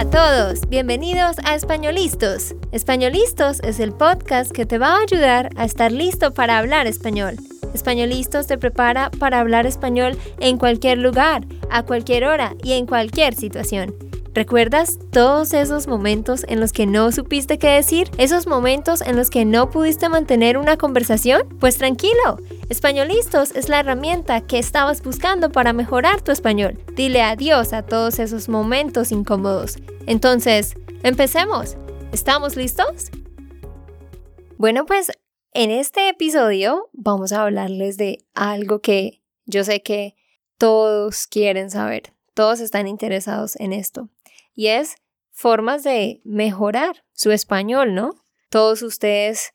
Hola a todos, bienvenidos a Españolistos. Españolistos es el podcast que te va a ayudar a estar listo para hablar español. Españolistos te prepara para hablar español en cualquier lugar, a cualquier hora y en cualquier situación. ¿Recuerdas todos esos momentos en los que no supiste qué decir? ¿Esos momentos en los que no pudiste mantener una conversación? Pues tranquilo, Españolistos es la herramienta que estabas buscando para mejorar tu español. Dile adiós a todos esos momentos incómodos. Entonces, empecemos. ¿Estamos listos? Bueno, pues en este episodio vamos a hablarles de algo que yo sé que todos quieren saber. Todos están interesados en esto y es formas de mejorar su español, ¿no? Todos ustedes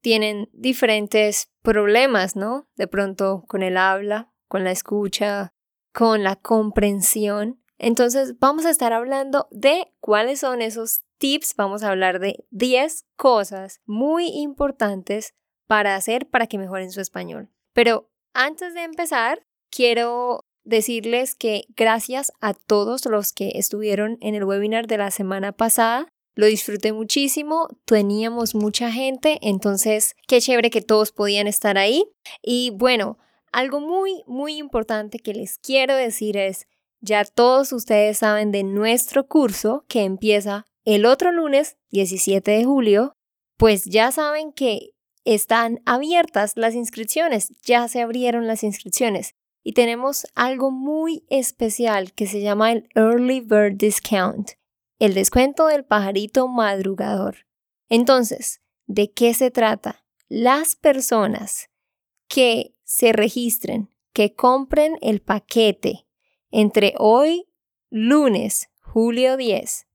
tienen diferentes problemas, ¿no? De pronto con el habla, con la escucha, con la comprensión. Entonces vamos a estar hablando de cuáles son esos tips, vamos a hablar de 10 cosas muy importantes para hacer para que mejoren su español. Pero antes de empezar, quiero decirles que gracias a todos los que estuvieron en el webinar de la semana pasada. Lo disfruté muchísimo, teníamos mucha gente, entonces qué chévere que todos podían estar ahí. Y bueno, algo muy, muy importante que les quiero decir es, ya todos ustedes saben de nuestro curso que empieza el otro lunes, 17 de julio, pues ya saben que están abiertas las inscripciones, ya se abrieron las inscripciones y tenemos algo muy especial que se llama el Early Bird Discount, el descuento del pajarito madrugador. Entonces, ¿de qué se trata? Las personas que se registren, que compren el paquete entre hoy, lunes, julio 10,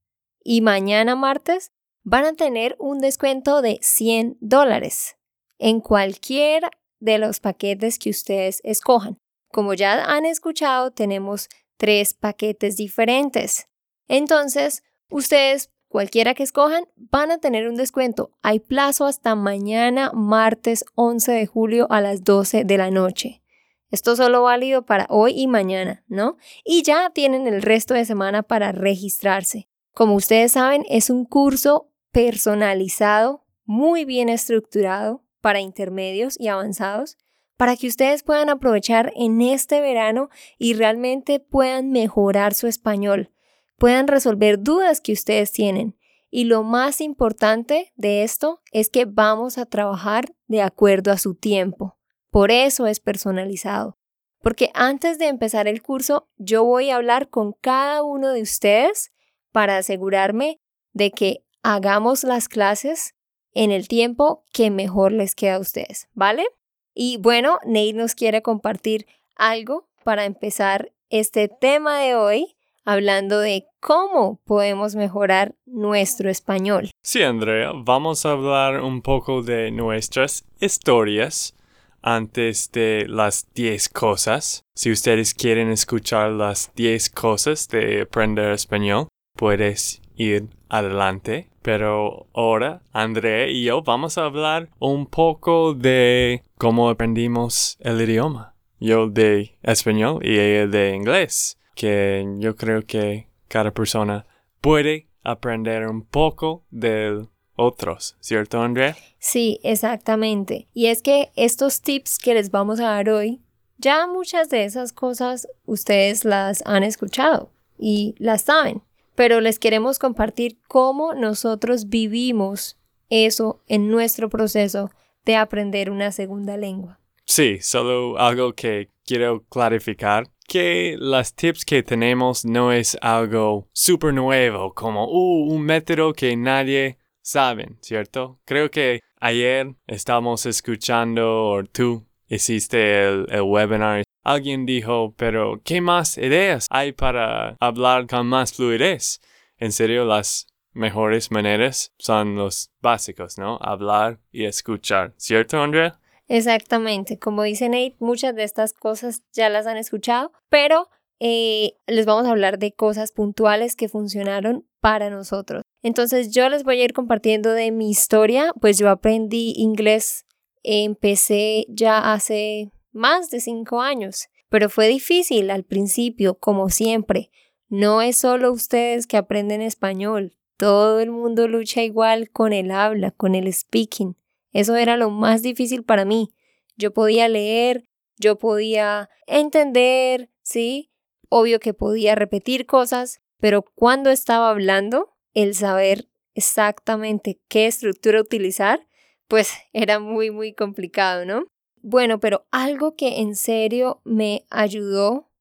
y mañana martes, van a tener un descuento de 100 dólares en cualquier de los paquetes que ustedes escojan. Como ya han escuchado, tenemos tres paquetes diferentes. Entonces, ustedes, cualquiera que escojan, van a tener un descuento. Hay plazo hasta mañana, martes 11 de julio a las 12 de la noche. Esto solo válido para hoy y mañana, ¿no? Y ya tienen el resto de semana para registrarse. Como ustedes saben, es un curso personalizado, muy bien estructurado para intermedios y avanzados para que ustedes puedan aprovechar en este verano y realmente puedan mejorar su español, puedan resolver dudas que ustedes tienen. Y lo más importante de esto es que vamos a trabajar de acuerdo a su tiempo. Por eso es personalizado. Porque antes de empezar el curso, yo voy a hablar con cada uno de ustedes para asegurarme de que hagamos las clases en el tiempo que mejor les queda a ustedes, ¿vale? Y bueno, Nate nos quiere compartir algo para empezar este tema de hoy, hablando de cómo podemos mejorar nuestro español. Sí, Andrea, vamos a hablar un poco de nuestras historias antes de las 10 cosas. Si ustedes quieren escuchar las 10 cosas de aprender español, puedes ir adelante. Pero ahora, Andrea y yo vamos a hablar un poco de cómo aprendimos el idioma. Yo de español y ella de inglés. Que yo creo que cada persona puede aprender un poco de otros, ¿cierto, Andrea? Sí, exactamente. Y es que estos tips que les vamos a dar hoy, ya muchas de esas cosas ustedes las han escuchado y las saben pero les queremos compartir cómo nosotros vivimos eso en nuestro proceso de aprender una segunda lengua. Sí, solo algo que quiero clarificar, que las tips que tenemos no es algo súper nuevo, como uh, un método que nadie sabe, ¿cierto? Creo que ayer estábamos escuchando, o tú hiciste el, webinar Alguien dijo, pero ¿qué más ideas hay para hablar con más fluidez? En serio, las mejores maneras son los básicos, ¿no? Hablar y escuchar. ¿Cierto, Andrea? Exactamente. Como dice Nate, muchas de estas cosas ya las han escuchado, pero eh, les vamos a hablar de cosas puntuales que funcionaron para nosotros. Entonces yo les voy a ir compartiendo de mi historia, pues yo aprendí inglés, empecé ya hace más de cinco años, pero fue difícil al principio, como siempre. no es solo ustedes que aprenden español, todo el mundo lucha igual con el habla, con el speaking. Eso era lo más difícil para mí. Yo podía leer, yo podía entender, ¿sí? Obvio que podía repetir cosas, pero cuando estaba hablando, el saber exactamente qué estructura utilizar, pues era muy, muy complicado, ¿no? Bueno, pero algo que en serio me ayudó,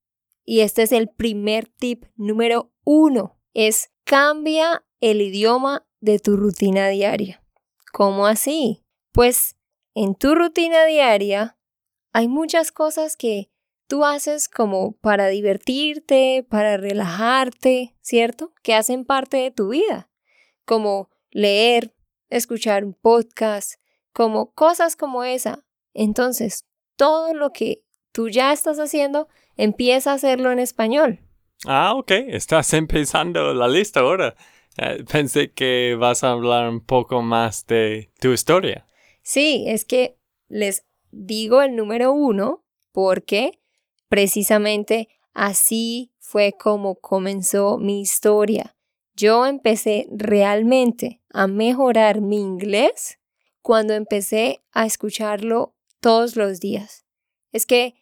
y este es el primer tip número uno, es cambia el idioma de tu rutina diaria. ¿Cómo así? Pues en tu rutina diaria hay muchas cosas que tú haces como para divertirte, para relajarte, ¿cierto? Que hacen parte de tu vida, como leer, escuchar un podcast, como cosas como esa. Entonces, todo lo que tú ya estás haciendo, empieza a hacerlo en español. Ah, ok, estás empezando la lista ahora. Eh, pensé que vas a hablar un poco más de tu historia. Sí, es que les digo el número uno porque precisamente así fue como comenzó mi historia. Yo empecé realmente a mejorar mi inglés cuando empecé a escucharlo todos los días. Es que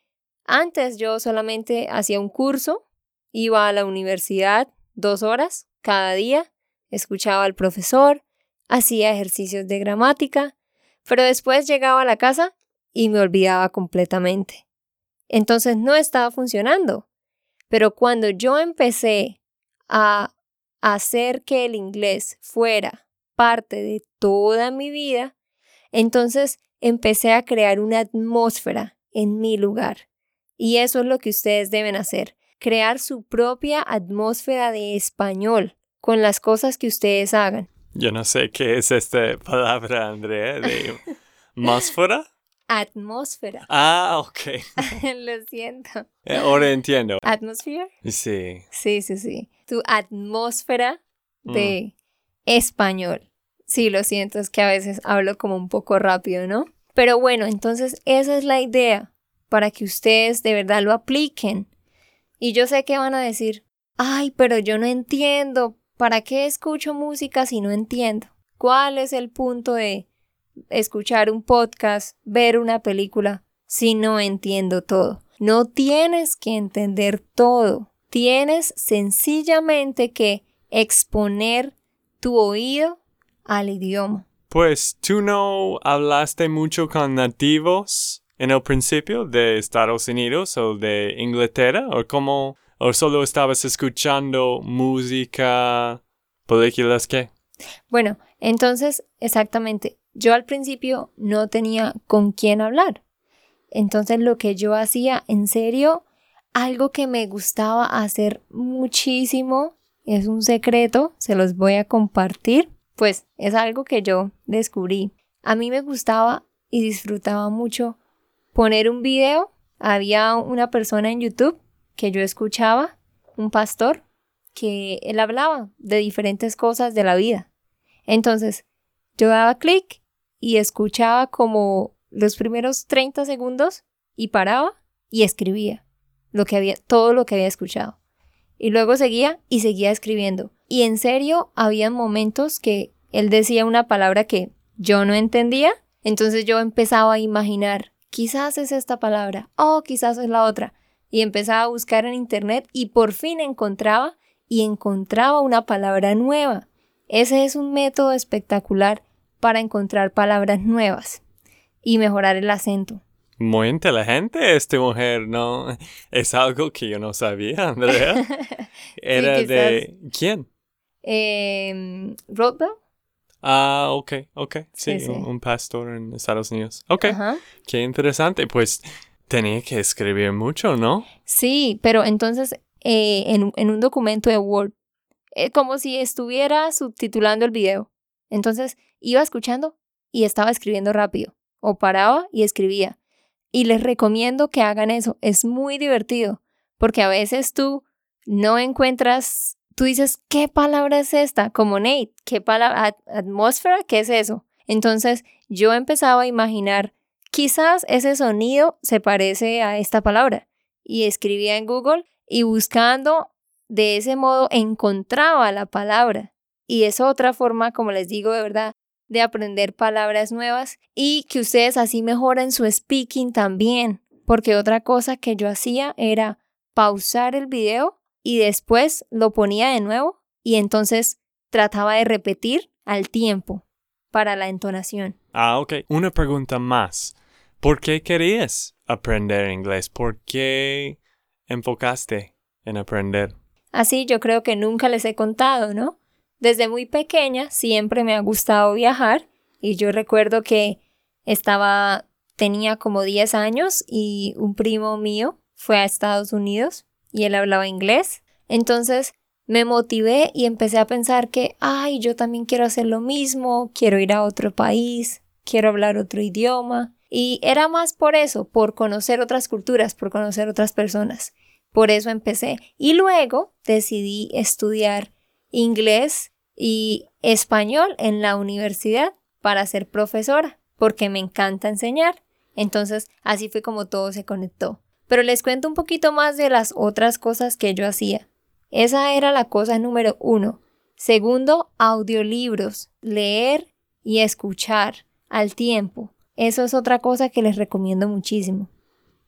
antes yo solamente hacía un curso, iba a la universidad dos horas cada día, escuchaba al profesor, hacía ejercicios de gramática, pero después llegaba a la casa y me olvidaba completamente. Entonces no estaba funcionando. Pero cuando yo empecé a hacer que el inglés fuera parte de toda mi vida, entonces empecé a crear una atmósfera en mi lugar. Y eso es lo que ustedes deben hacer, crear su propia atmósfera de español con las cosas que ustedes hagan. Yo no sé qué es esta palabra, Andrea, de atmósfera. Atmósfera. Ah, ok. Lo siento. Eh, ahora entiendo. ¿Atmósfera? Sí. Sí, sí, sí. Tu atmósfera Mm. de español. Sí, lo siento, es que a veces hablo como un poco rápido, ¿no? Pero bueno, entonces esa es la idea para que ustedes de verdad lo apliquen. Y yo sé que van a decir, ay, pero yo no entiendo. ¿Para qué escucho música si no entiendo? ¿Cuál es el punto de escuchar un podcast, ver una película, si no entiendo todo? No tienes que entender todo. Tienes sencillamente que exponer tu oído al idioma. Pues tú no hablaste mucho con nativos en el principio de Estados Unidos o de Inglaterra o cómo o solo estabas escuchando música, películas qué? Bueno, entonces, exactamente, yo al principio no tenía con quién hablar. Entonces lo que yo hacía, en serio, algo que me gustaba hacer muchísimo, es un secreto, se los voy a compartir, pues es algo que yo descubrí. A mí me gustaba y disfrutaba mucho poner un video. Había una persona en YouTube que yo escuchaba, un pastor, que él hablaba de diferentes cosas de la vida. Entonces, yo daba clic y escuchaba como los primeros 30 segundos y paraba y escribía lo que había, todo lo que había escuchado. Y luego seguía y seguía escribiendo. Y en serio, había momentos que él decía una palabra que yo no entendía, entonces yo empezaba a imaginar, quizás es esta palabra, oh, quizás es la otra. Y empezaba a buscar en internet y por fin encontraba y encontraba una palabra nueva. Ese es un método espectacular para encontrar palabras nuevas y mejorar el acento. Muy inteligente esta mujer, ¿no? Es algo que yo no sabía, Andrea. Era de... ¿Quién? Eh. Ah, ok, ok. Sí, Sí, sí. Un, un pastor en Estados Unidos. Ok, Ajá. qué interesante. Pues tenía que escribir mucho, ¿no? Sí, pero entonces eh, en, en un documento de Word, eh, como si estuviera subtitulando el video. Entonces iba escuchando y estaba escribiendo rápido, o paraba y escribía. Y les recomiendo que hagan eso, es muy divertido, porque a veces tú no encuentras, tú dices, ¿qué palabra es esta? Como Nate, ¿qué palabra? At- ¿Atmósfera? ¿Qué es eso? Entonces yo empezaba a imaginar, quizás ese sonido se parece a esta palabra y escribía en Google y buscando de ese modo encontraba la palabra. Y es otra forma, como les digo, de verdad, de aprender palabras nuevas y que ustedes así mejoren su speaking también. Porque otra cosa que yo hacía era pausar el video y después lo ponía de nuevo y entonces trataba de repetir al tiempo para la entonación. Ah, ok. Una pregunta más. ¿Por qué querías aprender inglés? ¿Por qué enfocaste en aprender? Así yo creo que nunca les he contado, ¿no? Desde muy pequeña siempre me ha gustado viajar y yo recuerdo que estaba, tenía como 10 años y un primo mío fue a Estados Unidos y él hablaba inglés. Entonces me motivé y empecé a pensar que, ay, yo también quiero hacer lo mismo, quiero ir a otro país, quiero hablar otro idioma. Y era más por eso, por conocer otras culturas, por conocer otras personas. Por eso empecé. Y luego decidí estudiar inglés y español en la universidad para ser profesora, porque me encanta enseñar. Entonces, así fue como todo se conectó. Pero les cuento un poquito más de las otras cosas que yo hacía. Esa era la cosa número uno. Segundo, audiolibros, leer y escuchar al tiempo. Eso es otra cosa que les recomiendo muchísimo.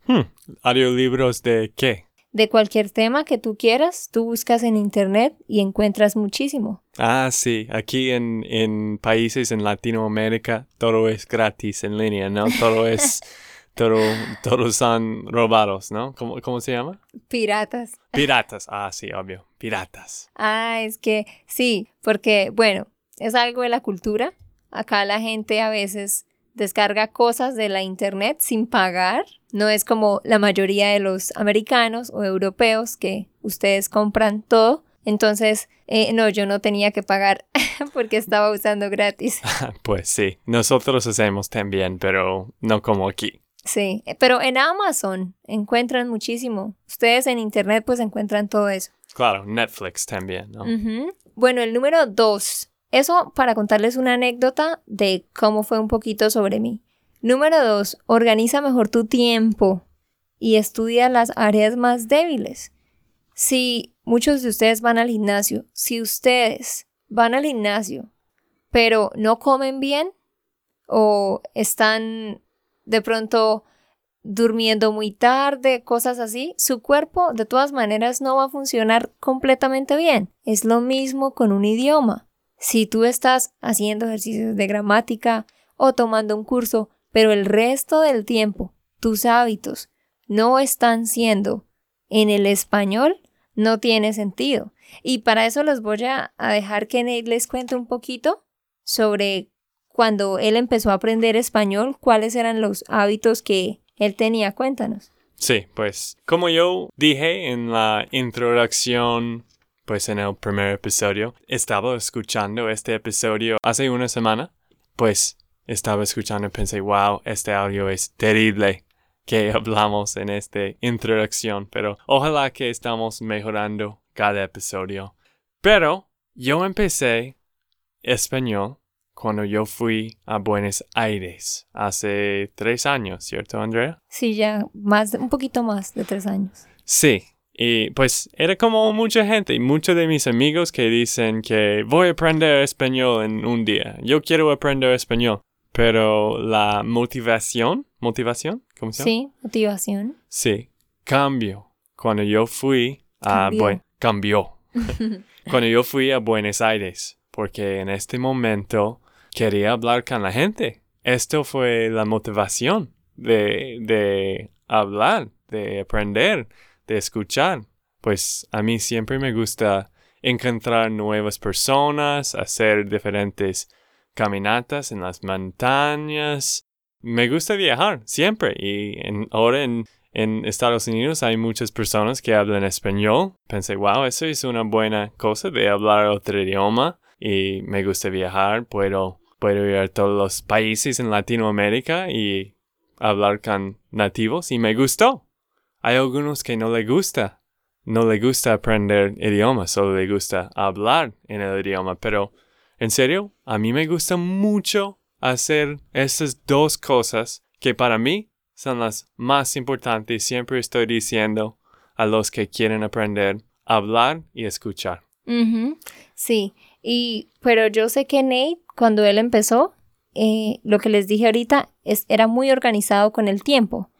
Hmm. ¿Audiolibros de qué? de cualquier tema que tú quieras, tú buscas en internet y encuentras muchísimo. Ah, sí, aquí en, en países en Latinoamérica todo es gratis en línea, ¿no? Todo es, todo, todos son robados, ¿no? ¿Cómo, ¿Cómo se llama? Piratas. Piratas, ah, sí, obvio, piratas. Ah, es que sí, porque, bueno, es algo de la cultura. Acá la gente a veces descarga cosas de la internet sin pagar. No es como la mayoría de los americanos o europeos que ustedes compran todo. Entonces, eh, no, yo no tenía que pagar porque estaba usando gratis. pues sí, nosotros hacemos también, pero no como aquí. Sí, pero en Amazon encuentran muchísimo. Ustedes en Internet pues encuentran todo eso. Claro, Netflix también, ¿no? Bueno, el número dos eso para contarles una anécdota de cómo fue un poquito sobre mí. Número dos, organiza mejor tu tiempo y estudia las áreas más débiles. Si muchos de ustedes van al gimnasio, si ustedes van al gimnasio, pero no comen bien o están de pronto durmiendo muy tarde, cosas así, su cuerpo de todas maneras no va a funcionar completamente bien. Es lo mismo con un idioma. Si tú estás haciendo ejercicios de gramática o tomando un curso, pero el resto del tiempo tus hábitos no están siendo en el español, no tiene sentido. Y para eso los voy a, dejar que Nate les cuente un poquito sobre cuando él empezó a aprender español, cuáles eran los hábitos que él tenía. Cuéntanos. Sí, pues como yo dije en la introducción pues en el primer episodio. Estaba escuchando este episodio hace una semana. Pues estaba escuchando y pensé, wow, este audio es terrible que hablamos en esta introducción, pero ojalá que estamos mejorando cada episodio. Pero yo empecé español cuando yo fui a Buenos Aires hace tres años, ¿cierto, Andrea? Sí, ya más, un poquito más de tres años. Sí, y pues era como mucha gente y muchos de mis amigos que dicen que voy a aprender español en un día. Yo quiero aprender español. Pero la motivación, motivación, ¿cómo se llama? Sí, motivación. Sí, cambio. Cuando yo fui a... Cambió. cambió. Cuando yo fui a Buenos Aires. Porque en este momento quería hablar con la gente. Esto fue la motivación de, de hablar, de aprender de escuchar. Pues a mí siempre me gusta encontrar nuevas personas, hacer diferentes caminatas en las montañas. Me gusta viajar siempre y ahora en, en Estados Unidos hay muchas personas que hablan español. Pensé, wow, eso es una buena cosa de hablar otro idioma y me gusta viajar. Puedo, puedo ir a todos los países en Latinoamérica y hablar con nativos y me gustó. Hay algunos que no le gusta, no le gusta aprender idiomas, solo le gusta hablar en el idioma, pero en serio, a mí me gusta mucho hacer estas dos cosas que para mí son las más importantes. Siempre estoy diciendo a los que quieren aprender, hablar y escuchar. Sí, y pero yo sé que Nate, cuando él empezó, eh, lo que les dije ahorita, es, era muy organizado con el tiempo.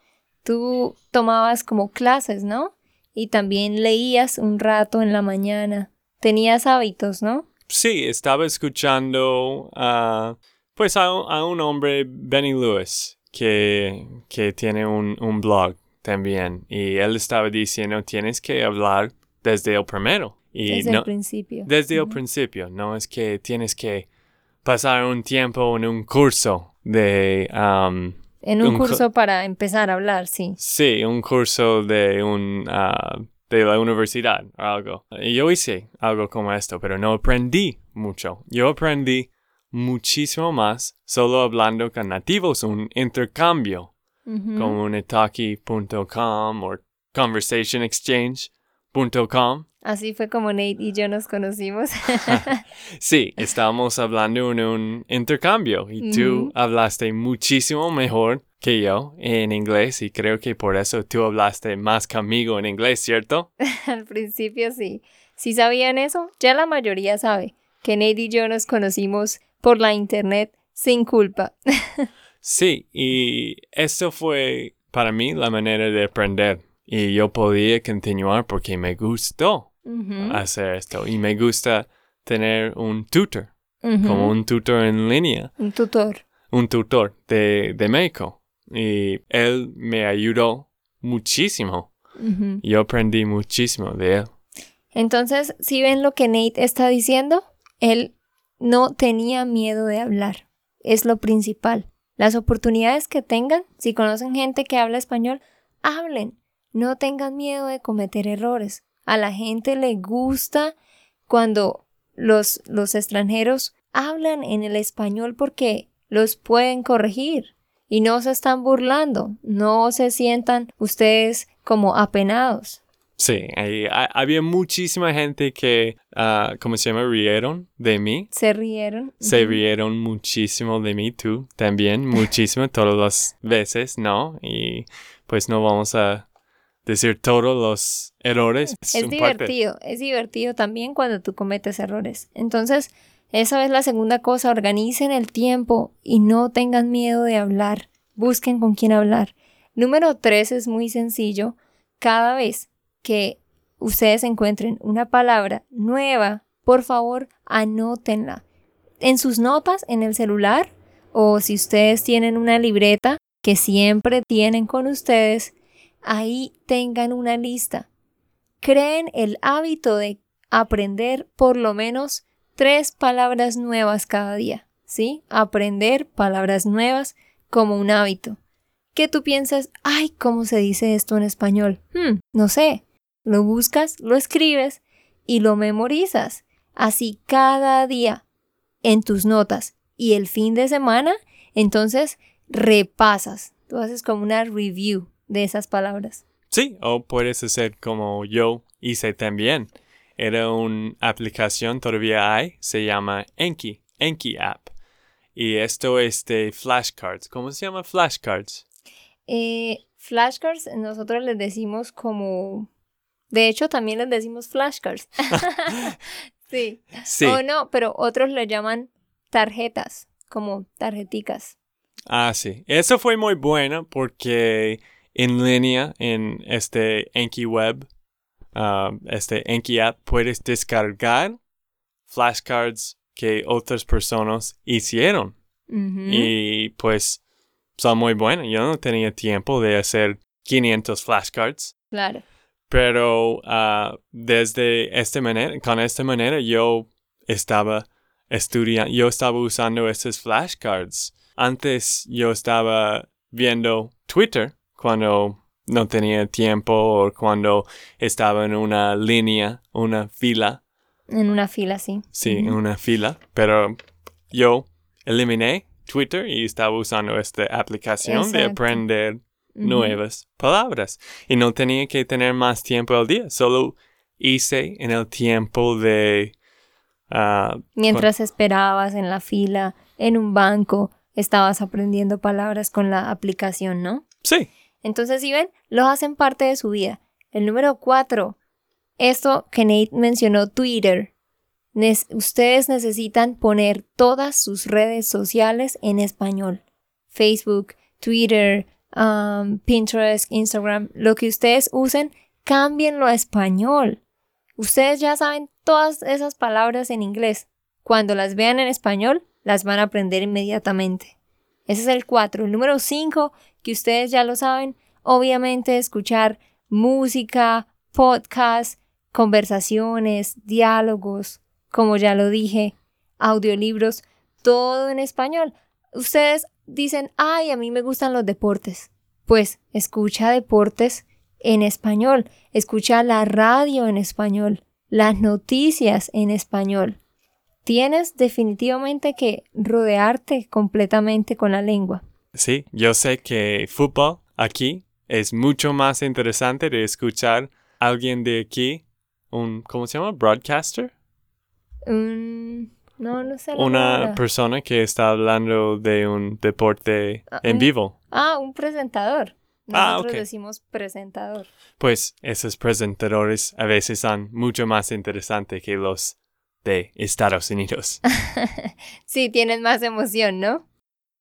Tú tomabas como clases, ¿no? Y también leías un rato en la mañana. Tenías hábitos, ¿no? Sí, estaba escuchando a, pues a, a un hombre, Benny Lewis, que, que tiene un, un blog también. Y él estaba diciendo, tienes que hablar desde el primero. Y Desde no, el principio. desde el principio, no es que tienes que pasar un tiempo en un curso de... um, En un un curso para empezar a hablar, sí. Sí, un curso de un ah, de la universidad o algo. Yo hice algo como esto, pero no aprendí mucho. Yo aprendí muchísimo más solo hablando con nativos, un intercambio, Ujú. como un o conversationexchange.com. Así fue como Nate y yo nos conocimos. Sí, estábamos hablando en un intercambio y tú hablaste muchísimo mejor que yo en inglés y creo que por eso tú hablaste más conmigo en inglés, ¿cierto? Al principio sí. Si sabían eso, ya la mayoría sabe que Nate y yo nos conocimos por la internet sin culpa. Sí, y esto fue para mí la manera de aprender y yo podía continuar porque me gustó hacer esto y me gusta tener un tutor, como un tutor en línea, Un tutor. un tutor de, de México y él me ayudó muchísimo. Yo aprendí muchísimo de él. Entonces, si ven lo que Nate está diciendo, él no tenía miedo de hablar. Es lo principal. Las oportunidades que tengan, si conocen gente que habla español, hablen. No tengan miedo de cometer errores. A la gente le gusta cuando los, los extranjeros hablan en el español porque los pueden corregir y no se están burlando. No se sientan ustedes como apenados. Sí, ahí ha- había muchísima gente que, ah, ¿cómo se llama? Rieron de mí. Se rieron. Se rieron muchísimo de mí, tú también, muchísimo, todas las veces, ¿no? Y pues no vamos a decir todos los errores. Es parte. divertido, es divertido también cuando tú cometes errores. Entonces, esa es la segunda cosa, organicen el tiempo y no tengan miedo de hablar, busquen con quién hablar. Número tres es muy sencillo, cada vez que ustedes encuentren una palabra nueva, por favor, anótenla en sus notas en el celular o si ustedes tienen una libreta que siempre tienen con ustedes, ahí tengan una lista creen el hábito de aprender por lo menos tres palabras nuevas cada día, ¿sí? Aprender palabras nuevas como un hábito. Que tú piensas, ay, ¿cómo se dice esto en español? Hmm, no sé. Lo buscas, lo escribes y lo memorizas. Así cada día en tus notas. Y el fin de semana, entonces repasas. Tú haces como una review de esas palabras. Sí, o puedes hacer como yo hice también. Era una aplicación, todavía hay, se llama Enki, Enki App. Y esto es de flashcards. ¿Cómo se llama flashcards? Eh, flashcards, nosotros les decimos como... De hecho, también les decimos flashcards. sí. Sí. O no, pero otros le llaman tarjetas, como tarjeticas. Ah, sí. Eso fue muy bueno porque en línea en este Enki Web, ah, este Enki App, puedes descargar flashcards que otras personas hicieron. Y pues son muy buenos. Yo no tenía tiempo de hacer 500 flashcards. Claro. Pero ah, desde esta manera, con esta manera yo estaba estudiando, yo estaba usando estos flashcards. Antes yo estaba viendo Twitter cuando no tenía tiempo o cuando estaba en una línea, una fila, En una fila, sí. sí, en una fila, pero yo eliminé Twitter y estaba usando esta aplicación de aprender nuevas palabras. Y no tenía que tener más tiempo al día, solo hice en el tiempo de... ah, Mientras esperabas en la fila, en un banco, estabas aprendiendo palabras con la aplicación, ¿no? sí, Entonces, si ven, los hacen parte de su vida. El número cuatro, Esto que Nate mencionó, Twitter. ustedes necesitan poner todas sus redes sociales en español. Facebook, Twitter, um, Pinterest, Instagram, lo que ustedes usen, cámbienlo a español. Ustedes ya saben todas esas palabras en inglés. Cuando las vean en español, las van a aprender inmediatamente. Ese es el 4. El número 5, que ustedes ya lo saben, obviamente escuchar música, podcast, conversaciones, diálogos, como ya lo dije, audiolibros, todo en español. Ustedes dicen, ay, a mí me gustan los deportes. Pues escucha deportes en español, escucha la radio en español, las noticias en español. Tienes definitivamente que rodearte completamente con la lengua. Sí, yo sé que fútbol aquí es mucho más interesante de escuchar a alguien de aquí, un, ¿cómo se llama? Broadcaster. no, no sé. Una persona que está hablando de un deporte ah, en vivo. Ah, un presentador. Ah, Nosotros decimos presentador. Pues esos presentadores a veces son mucho más interesantes que los de Estados Unidos. sí, tienen más emoción, ¿no?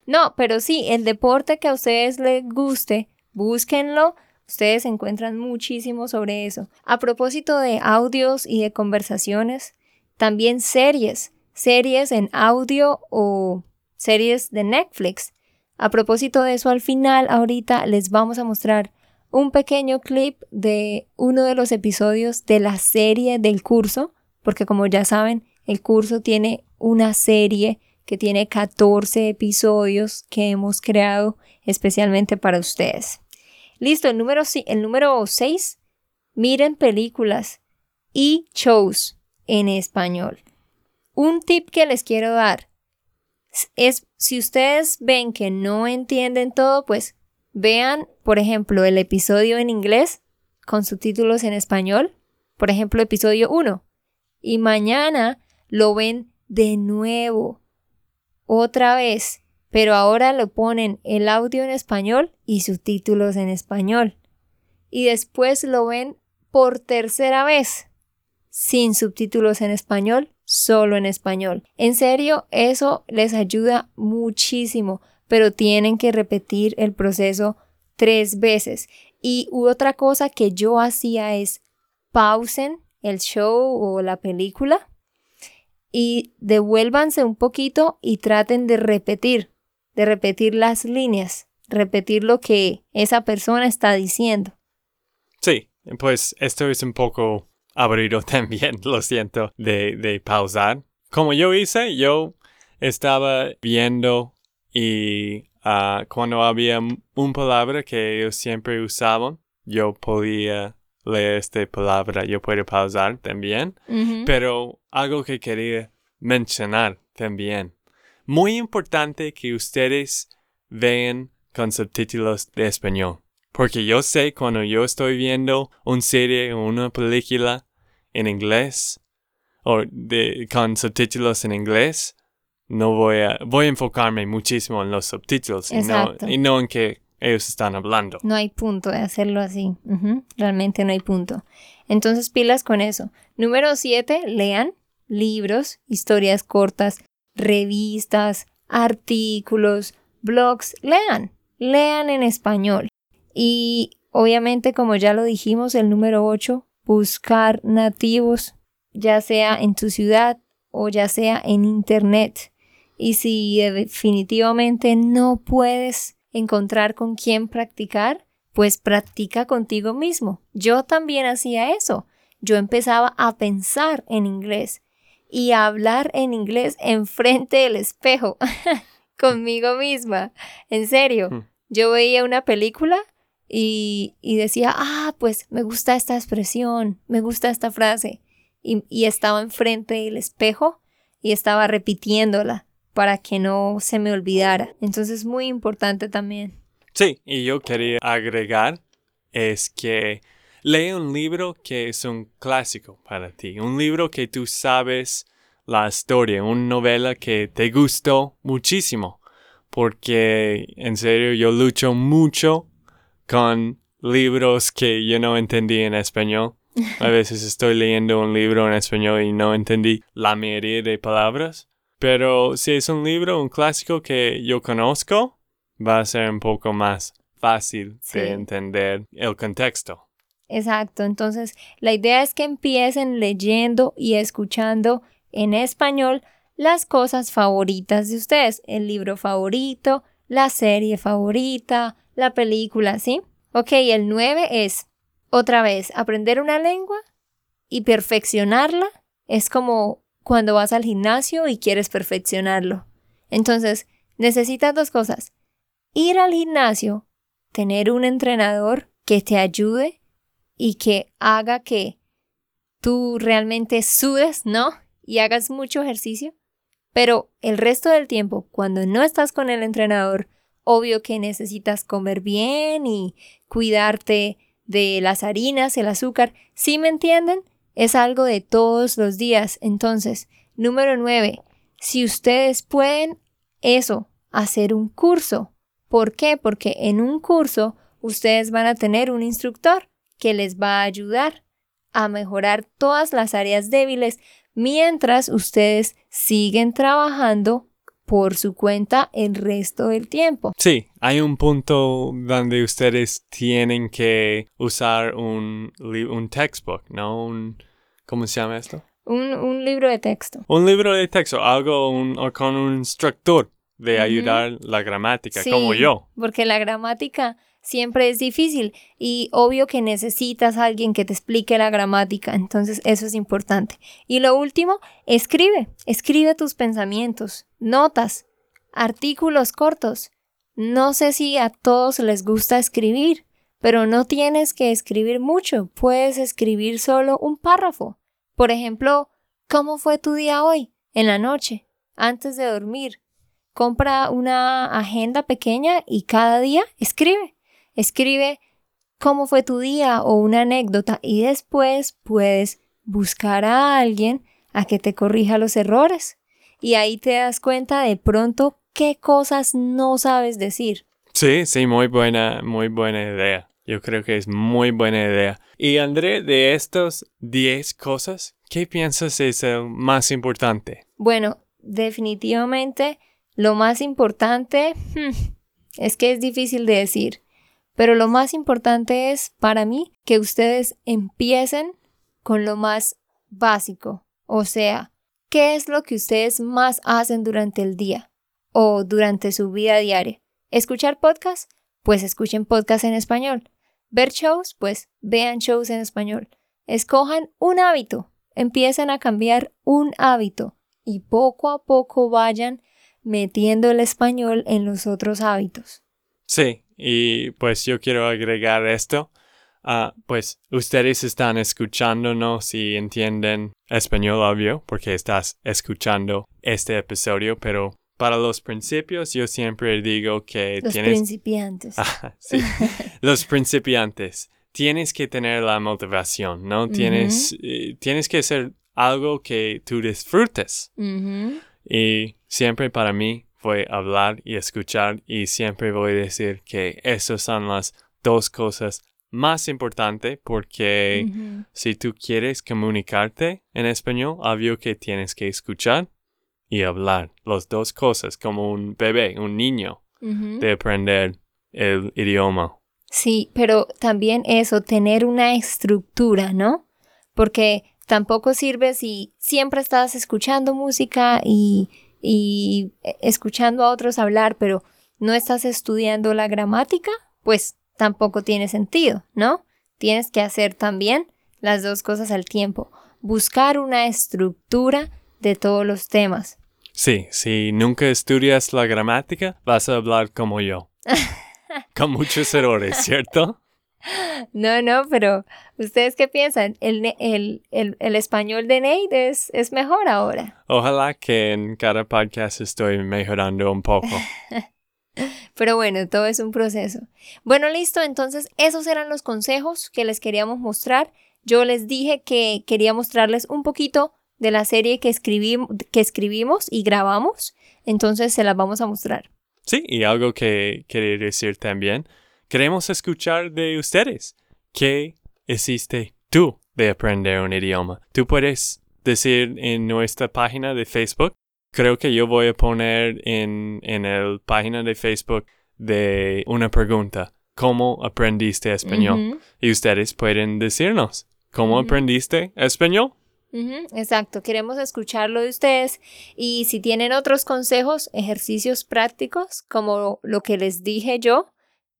No, pero sí, el deporte que a ustedes les guste, búsquenlo. Ustedes encuentran muchísimo sobre eso. A propósito de audios y de conversaciones, también series, series en audio o series de Netflix. A propósito de eso, al final, ahorita les vamos a mostrar un pequeño clip de uno de los episodios de la serie del curso, porque como ya saben, el curso tiene una serie que tiene 14 episodios que hemos creado especialmente para ustedes. Listo, el número, el número 6, miren películas y shows en español. Un tip que les quiero dar es si ustedes ven que no entienden todo, pues vean, por ejemplo, el episodio en inglés con subtítulos en español, por ejemplo, episodio 1, y mañana lo ven de nuevo, otra vez, pero ahora lo ponen el audio en español y subtítulos en español. Y después lo ven por tercera vez, sin subtítulos en español solo en español. En serio, eso les ayuda muchísimo, pero tienen que repetir el proceso tres veces. Y otra cosa que yo hacía es pausen el show o la película y devuélvanse un poquito y traten de repetir, de repetir las líneas, repetir lo que esa persona está diciendo. Sí, pues esto es un poco abrido también, lo siento, de, de pausar. Como yo hice, yo estaba viendo y uh, cuando había una palabra que ellos siempre usaban, yo podía leer esta palabra, yo puedo pausar también. Pero algo que quería mencionar también. Muy importante que ustedes vean con subtítulos de español. Porque yo sé cuando yo estoy viendo una serie o una película en inglés o de, con subtítulos en inglés, no voy a, voy a enfocarme muchísimo en los subtítulos y no, y no, en que ellos están hablando. No hay punto de hacerlo así. Realmente no hay punto. Entonces pilas con eso. Número 7, lean libros, historias cortas, revistas, artículos, blogs. Lean, lean en español. Y obviamente, como ya lo dijimos, el número 8, buscar nativos, ya sea en tu ciudad o ya sea en internet. Y si definitivamente no puedes encontrar con quién practicar, pues practica contigo mismo. Yo también hacía eso. Yo empezaba a pensar en inglés y a hablar en inglés enfrente del espejo, conmigo misma. En serio, hmm. yo veía una película y, decía, ah, pues me gusta esta expresión, me gusta esta frase. Y, y estaba enfrente del espejo y estaba repitiéndola para que no se me olvidara. Entonces, muy importante también. Sí, y yo quería agregar es que lee un libro que es un clásico para ti, un libro que tú sabes la historia, una novela que te gustó muchísimo, porque en serio yo lucho mucho con libros que yo no entendí en español A veces estoy leyendo un libro en español y no entendí la mayoría de palabras. Pero si es un libro, un clásico que yo conozco, va a ser un poco más fácil Sí. de entender el contexto. Exacto, entonces la idea es que empiecen leyendo y escuchando en español las cosas favoritas de ustedes, el libro favorito, la serie favorita, la película, ¿sí? Ok, el 9 es, otra vez, aprender una lengua y perfeccionarla. Es como cuando vas al gimnasio y quieres perfeccionarlo. Entonces, necesitas dos cosas. Ir al gimnasio, tener un entrenador que te ayude y que haga que tú realmente sudes, ¿no? Y hagas mucho ejercicio. Pero el resto del tiempo, cuando no estás con el entrenador, obvio que necesitas comer bien y cuidarte de las harinas, el azúcar. ¿Sí me entienden? Es algo de todos los días. Entonces, número nueve, si ustedes pueden eso, hacer un curso. ¿Por qué? Porque en un curso ustedes van a tener un instructor que les va a ayudar a mejorar todas las áreas débiles mientras ustedes siguen trabajando por su cuenta el resto del tiempo. Sí, hay un punto donde ustedes tienen que usar un, un textbook, ¿no? Un, ¿Cómo se llama esto? Un, un libro de texto. Un libro de texto, algo un- o con un instructor de ayudar la gramática, Sí, como yo. Porque la gramática siempre es difícil y obvio que necesitas a alguien que te explique la gramática, entonces eso es importante. Y lo último, escribe, escribe tus pensamientos, notas, artículos cortos. No sé si a todos les gusta escribir, pero no tienes que escribir mucho, puedes escribir solo un párrafo. Por ejemplo, ¿cómo fue tu día hoy? En la noche, antes de dormir. Compra una agenda pequeña y cada día escribe. Escribe cómo fue tu día o una anécdota y después puedes buscar a alguien a que te corrija los errores. Y ahí te das cuenta de pronto qué cosas no sabes decir. Sí, sí, muy buena, muy buena idea. Yo creo que es muy buena idea. Y André, de estas 10 cosas, ¿qué piensas es el más importante? Bueno, definitivamente lo más importante hmm, es que es difícil de decir, pero lo más importante es para mí que ustedes empiecen con lo más básico, o sea, ¿qué es lo que ustedes más hacen durante el día o durante su vida diaria? ¿Escuchar podcasts? Pues escuchen podcasts en español. ¿Ver shows? Pues vean shows en español. Escojan un hábito, empiecen a cambiar un hábito y poco a poco vayan metiendo el español en los otros hábitos. Sí, y pues yo quiero agregar esto. Ah, pues ustedes están escuchándonos y entienden español, obvio, porque estás escuchando este episodio, pero para los principios yo siempre digo que Los tienes... principiantes. Ah, sí, los principiantes. Tienes que tener la motivación, ¿no? Tienes, eh, tienes que hacer algo que tú disfrutes. Y siempre para mí fue hablar y escuchar y siempre voy a decir que esas son las dos cosas más importantes porque si tú quieres comunicarte en español, obvio que tienes que escuchar y hablar. Las dos cosas, como un bebé, un niño, de aprender el idioma. Sí, pero también eso, tener una estructura, ¿no? Porque tampoco sirve si siempre estás escuchando música y, y eh, escuchando a otros hablar, pero no estás estudiando la gramática, pues tampoco tiene sentido, ¿no? Tienes que hacer también las dos cosas al tiempo. Buscar una estructura de todos los temas. Sí, si nunca estudias la gramática, vas a hablar como yo. Con muchos errores, ¿cierto? No, no, pero ¿ustedes qué piensan? ¿El, el, el, el español de Nate es, es mejor ahora? Ojalá que en cada podcast estoy mejorando un poco. Pero bueno, todo es un proceso. Bueno, listo, entonces esos eran los consejos que les queríamos mostrar. Yo les dije que quería mostrarles un poquito de la serie que, escribim- que escribimos y grabamos, entonces se las vamos a mostrar. Sí, y algo que quería decir también, queremos escuchar de ustedes. ¿Qué hiciste tú de aprender un idioma. Tú puedes decir en nuestra página de Facebook, creo que yo voy a poner en, en el página de Facebook de una pregunta, ¿cómo aprendiste español? Y ustedes pueden decirnos, ¿cómo aprendiste español? exacto, queremos escucharlo de ustedes y si tienen otros consejos, ejercicios prácticos, como lo que les dije yo,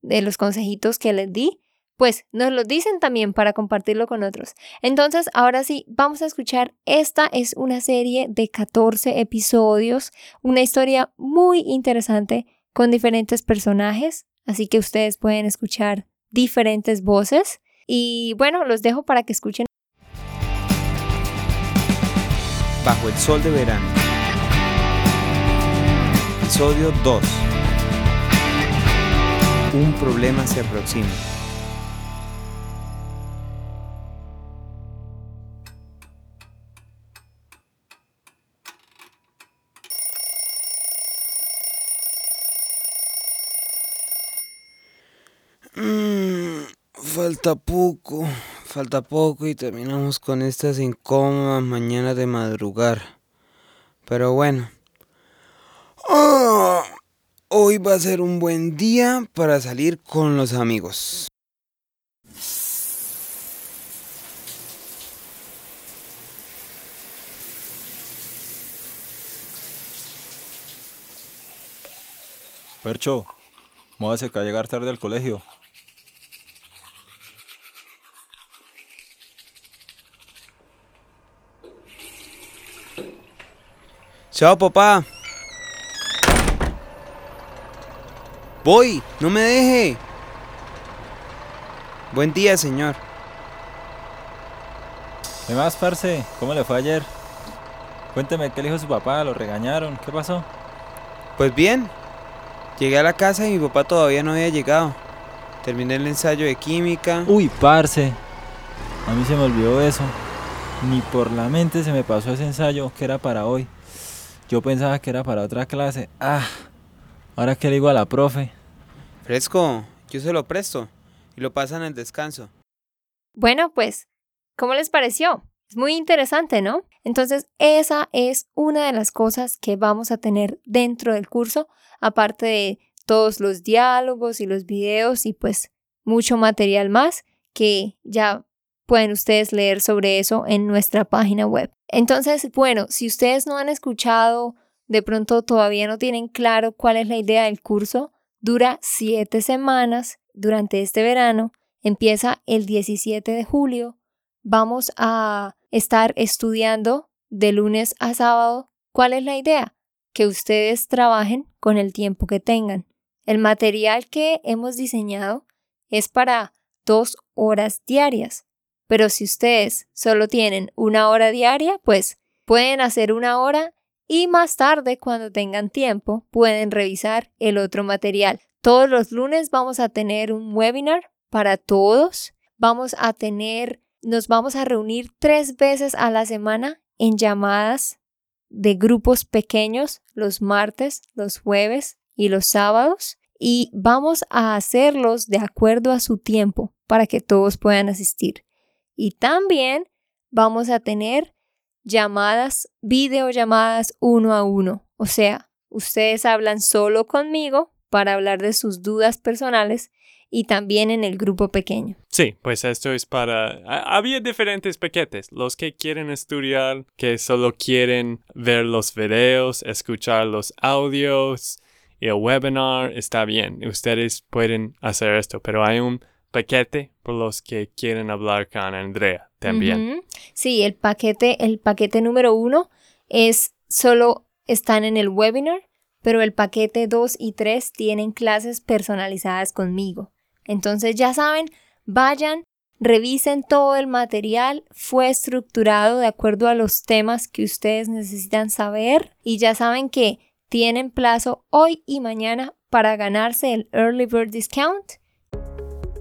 de los consejitos que les di, pues nos lo dicen también para compartirlo con otros. Entonces, ahora sí, vamos a escuchar. Esta es una serie de 14 episodios, una historia muy interesante con diferentes personajes, así que ustedes pueden escuchar diferentes voces. Y bueno, los dejo para que escuchen Bajo el sol de verano. Episodio 2. Un problema se aproxima. Mm, falta poco. Falta poco y terminamos con estas incómodas mañanas de madrugar. Pero bueno. Ah, hoy va a ser un buen día para salir con los amigos. Percho, ¿cómo hace que a llegar tarde al colegio? Chao, papá. Voy, no me deje. Buen día, señor. ¿Qué más, parce? ¿Cómo le fue ayer? Cuénteme qué le dijo su papá, lo regañaron, ¿qué pasó? Pues bien, llegué a la casa y mi papá todavía no había llegado. Terminé el ensayo de química. Uy, parce, a mí se me olvidó eso. Ni por la mente se me pasó ese ensayo que era para hoy. Yo pensaba que era para otra clase. Ah, ahora que le digo a la profe. Fresco, yo se lo presto y lo pasan el descanso. Bueno, pues, ¿cómo les pareció? Es muy interesante, ¿no? Entonces, esa es una de las cosas que vamos a tener dentro del curso, aparte de todos los diálogos y los videos y pues mucho material más que ya pueden ustedes leer sobre eso en nuestra página web. Entonces, bueno, si ustedes no han escuchado, de pronto todavía no tienen claro cuál es la idea del curso, dura siete semanas durante este verano, empieza el 17 de julio, vamos a estar estudiando de lunes a sábado. ¿Cuál es la idea? Que ustedes trabajen con el tiempo que tengan. El material que hemos diseñado es para dos horas diarias. Pero si ustedes solo tienen una hora diaria, pues pueden hacer una hora y más tarde, cuando tengan tiempo, pueden revisar el otro material. Todos los lunes vamos a tener un webinar para todos. Vamos a tener, nos vamos a reunir tres veces a la semana en llamadas de grupos pequeños los martes, los jueves y los sábados. Y vamos a hacerlos de acuerdo a su tiempo para que todos puedan asistir. Y también vamos a tener llamadas, videollamadas uno a uno. O sea, ustedes hablan solo conmigo para hablar de sus dudas personales y también en el grupo pequeño. Sí, pues esto es para... Había diferentes paquetes. Los que quieren estudiar, que solo quieren ver los videos, escuchar los audios y el webinar, está bien. Ustedes pueden hacer esto, pero hay un paquete por los que quieren hablar con Andrea también. Sí, el paquete, el paquete número uno es solo están en el webinar, pero el paquete 2 y 3 tienen clases personalizadas conmigo. Entonces ya saben, vayan, revisen todo el material, fue estructurado de acuerdo a los temas que ustedes necesitan saber y ya saben que tienen plazo hoy y mañana para ganarse el Early Bird Discount